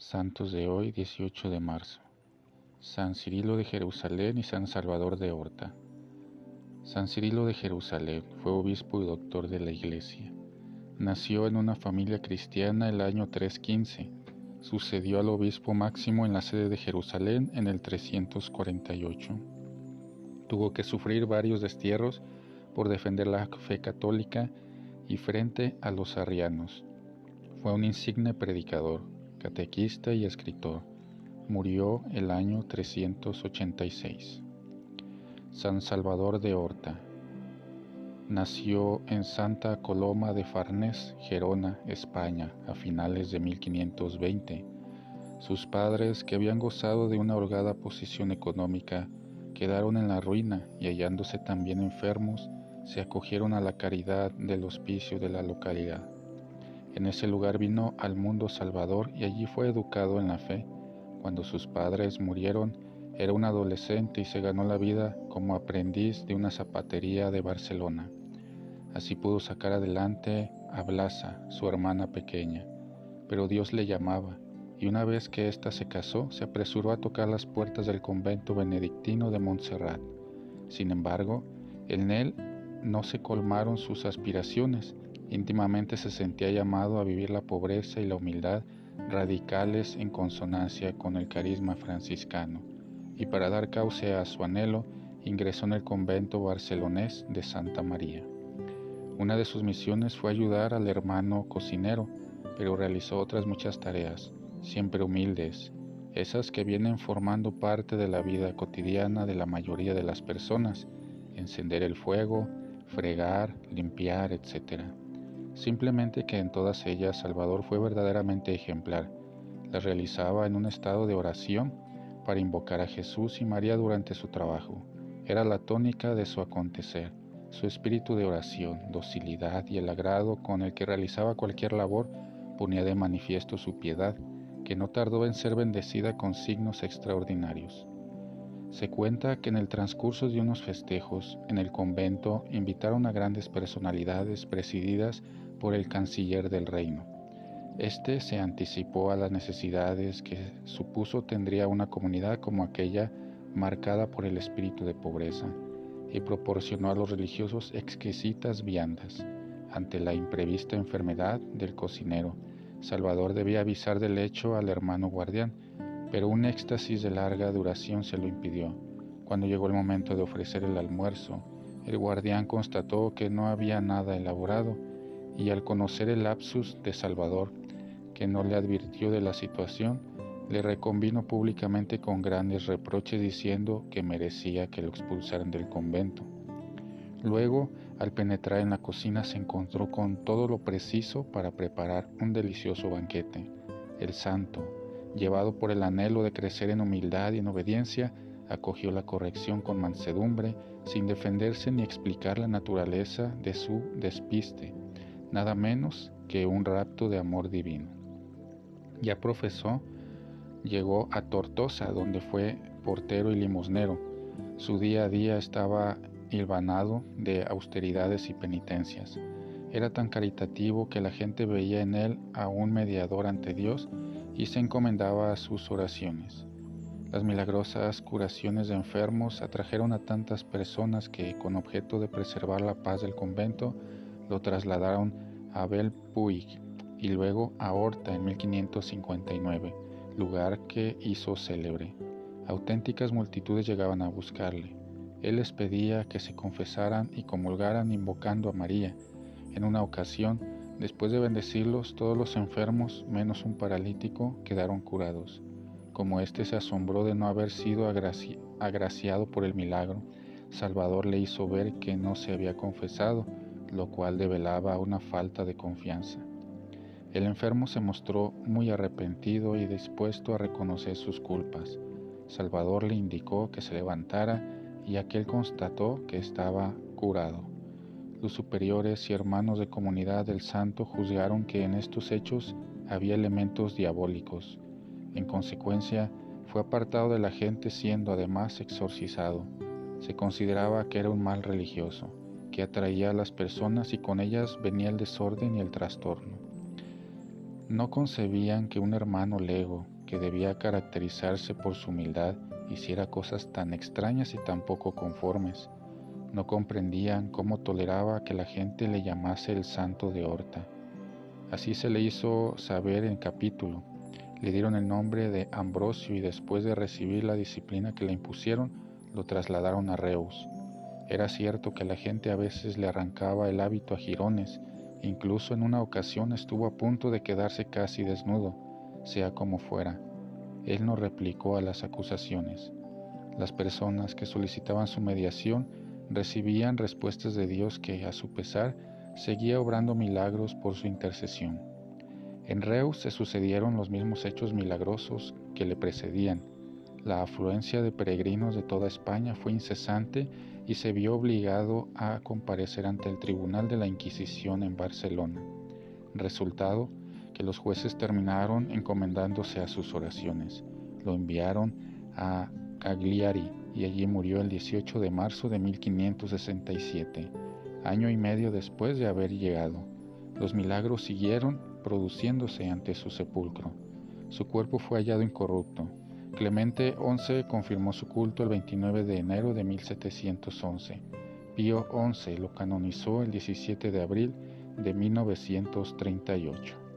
Santos de hoy, 18 de marzo. San Cirilo de Jerusalén y San Salvador de Horta. San Cirilo de Jerusalén fue obispo y doctor de la Iglesia. Nació en una familia cristiana el año 315. Sucedió al obispo máximo en la sede de Jerusalén en el 348. Tuvo que sufrir varios destierros por defender la fe católica y frente a los arrianos. Fue un insigne predicador catequista y escritor. Murió el año 386. San Salvador de Horta. Nació en Santa Coloma de Farnés, Gerona, España, a finales de 1520. Sus padres, que habían gozado de una holgada posición económica, quedaron en la ruina y hallándose también enfermos, se acogieron a la caridad del hospicio de la localidad. En ese lugar vino al mundo Salvador y allí fue educado en la fe. Cuando sus padres murieron, era un adolescente y se ganó la vida como aprendiz de una zapatería de Barcelona. Así pudo sacar adelante a Blasa, su hermana pequeña. Pero Dios le llamaba, y una vez que ésta se casó, se apresuró a tocar las puertas del convento benedictino de Montserrat. Sin embargo, en él no se colmaron sus aspiraciones, Íntimamente se sentía llamado a vivir la pobreza y la humildad radicales en consonancia con el carisma franciscano, y para dar cauce a su anhelo ingresó en el convento barcelonés de Santa María. Una de sus misiones fue ayudar al hermano cocinero, pero realizó otras muchas tareas, siempre humildes, esas que vienen formando parte de la vida cotidiana de la mayoría de las personas, encender el fuego, fregar, limpiar, etc. Simplemente que en todas ellas Salvador fue verdaderamente ejemplar. Las realizaba en un estado de oración para invocar a Jesús y María durante su trabajo. Era la tónica de su acontecer, su espíritu de oración, docilidad y el agrado con el que realizaba cualquier labor ponía de manifiesto su piedad, que no tardó en ser bendecida con signos extraordinarios. Se cuenta que en el transcurso de unos festejos en el convento invitaron a grandes personalidades presididas por el canciller del reino. Este se anticipó a las necesidades que supuso tendría una comunidad como aquella marcada por el espíritu de pobreza y proporcionó a los religiosos exquisitas viandas. Ante la imprevista enfermedad del cocinero, Salvador debía avisar del hecho al hermano guardián, pero un éxtasis de larga duración se lo impidió. Cuando llegó el momento de ofrecer el almuerzo, el guardián constató que no había nada elaborado y al conocer el lapsus de Salvador, que no le advirtió de la situación, le reconvino públicamente con grandes reproches diciendo que merecía que lo expulsaran del convento. Luego, al penetrar en la cocina, se encontró con todo lo preciso para preparar un delicioso banquete. El santo, llevado por el anhelo de crecer en humildad y en obediencia, acogió la corrección con mansedumbre, sin defenderse ni explicar la naturaleza de su despiste, nada menos que un rapto de amor divino. Ya profesó, llegó a Tortosa, donde fue portero y limosnero. Su día a día estaba hilvanado de austeridades y penitencias. Era tan caritativo que la gente veía en él a un mediador ante Dios y se encomendaba a sus oraciones. Las milagrosas curaciones de enfermos atrajeron a tantas personas que, con objeto de preservar la paz del convento, lo trasladaron a Belpuig y luego a Horta en 1559, lugar que hizo célebre. Auténticas multitudes llegaban a buscarle. Él les pedía que se confesaran y comulgaran invocando a María. En una ocasión, después de bendecirlos, todos los enfermos, menos un paralítico, quedaron curados. Como éste se asombró de no haber sido agraciado por el milagro, Salvador le hizo ver que no se había confesado, lo cual develaba una falta de confianza. El enfermo se mostró muy arrepentido y dispuesto a reconocer sus culpas. Salvador le indicó que se levantara y aquel constató que estaba curado. Los superiores y hermanos de comunidad del santo juzgaron que en estos hechos había elementos diabólicos. En consecuencia, fue apartado de la gente siendo además exorcizado. Se consideraba que era un mal religioso atraía a las personas y con ellas venía el desorden y el trastorno. No concebían que un hermano lego, que debía caracterizarse por su humildad, hiciera cosas tan extrañas y tan poco conformes. No comprendían cómo toleraba que la gente le llamase el santo de Horta. Así se le hizo saber en capítulo. Le dieron el nombre de Ambrosio y después de recibir la disciplina que le impusieron, lo trasladaron a Reus. Era cierto que la gente a veces le arrancaba el hábito a jirones, incluso en una ocasión estuvo a punto de quedarse casi desnudo, sea como fuera. Él no replicó a las acusaciones. Las personas que solicitaban su mediación recibían respuestas de Dios que, a su pesar, seguía obrando milagros por su intercesión. En Reus se sucedieron los mismos hechos milagrosos que le precedían. La afluencia de peregrinos de toda España fue incesante y se vio obligado a comparecer ante el Tribunal de la Inquisición en Barcelona. Resultado, que los jueces terminaron encomendándose a sus oraciones. Lo enviaron a Cagliari y allí murió el 18 de marzo de 1567, año y medio después de haber llegado. Los milagros siguieron produciéndose ante su sepulcro. Su cuerpo fue hallado incorrupto. Clemente XI confirmó su culto el 29 de enero de 1711. Pío XI lo canonizó el 17 de abril de 1938.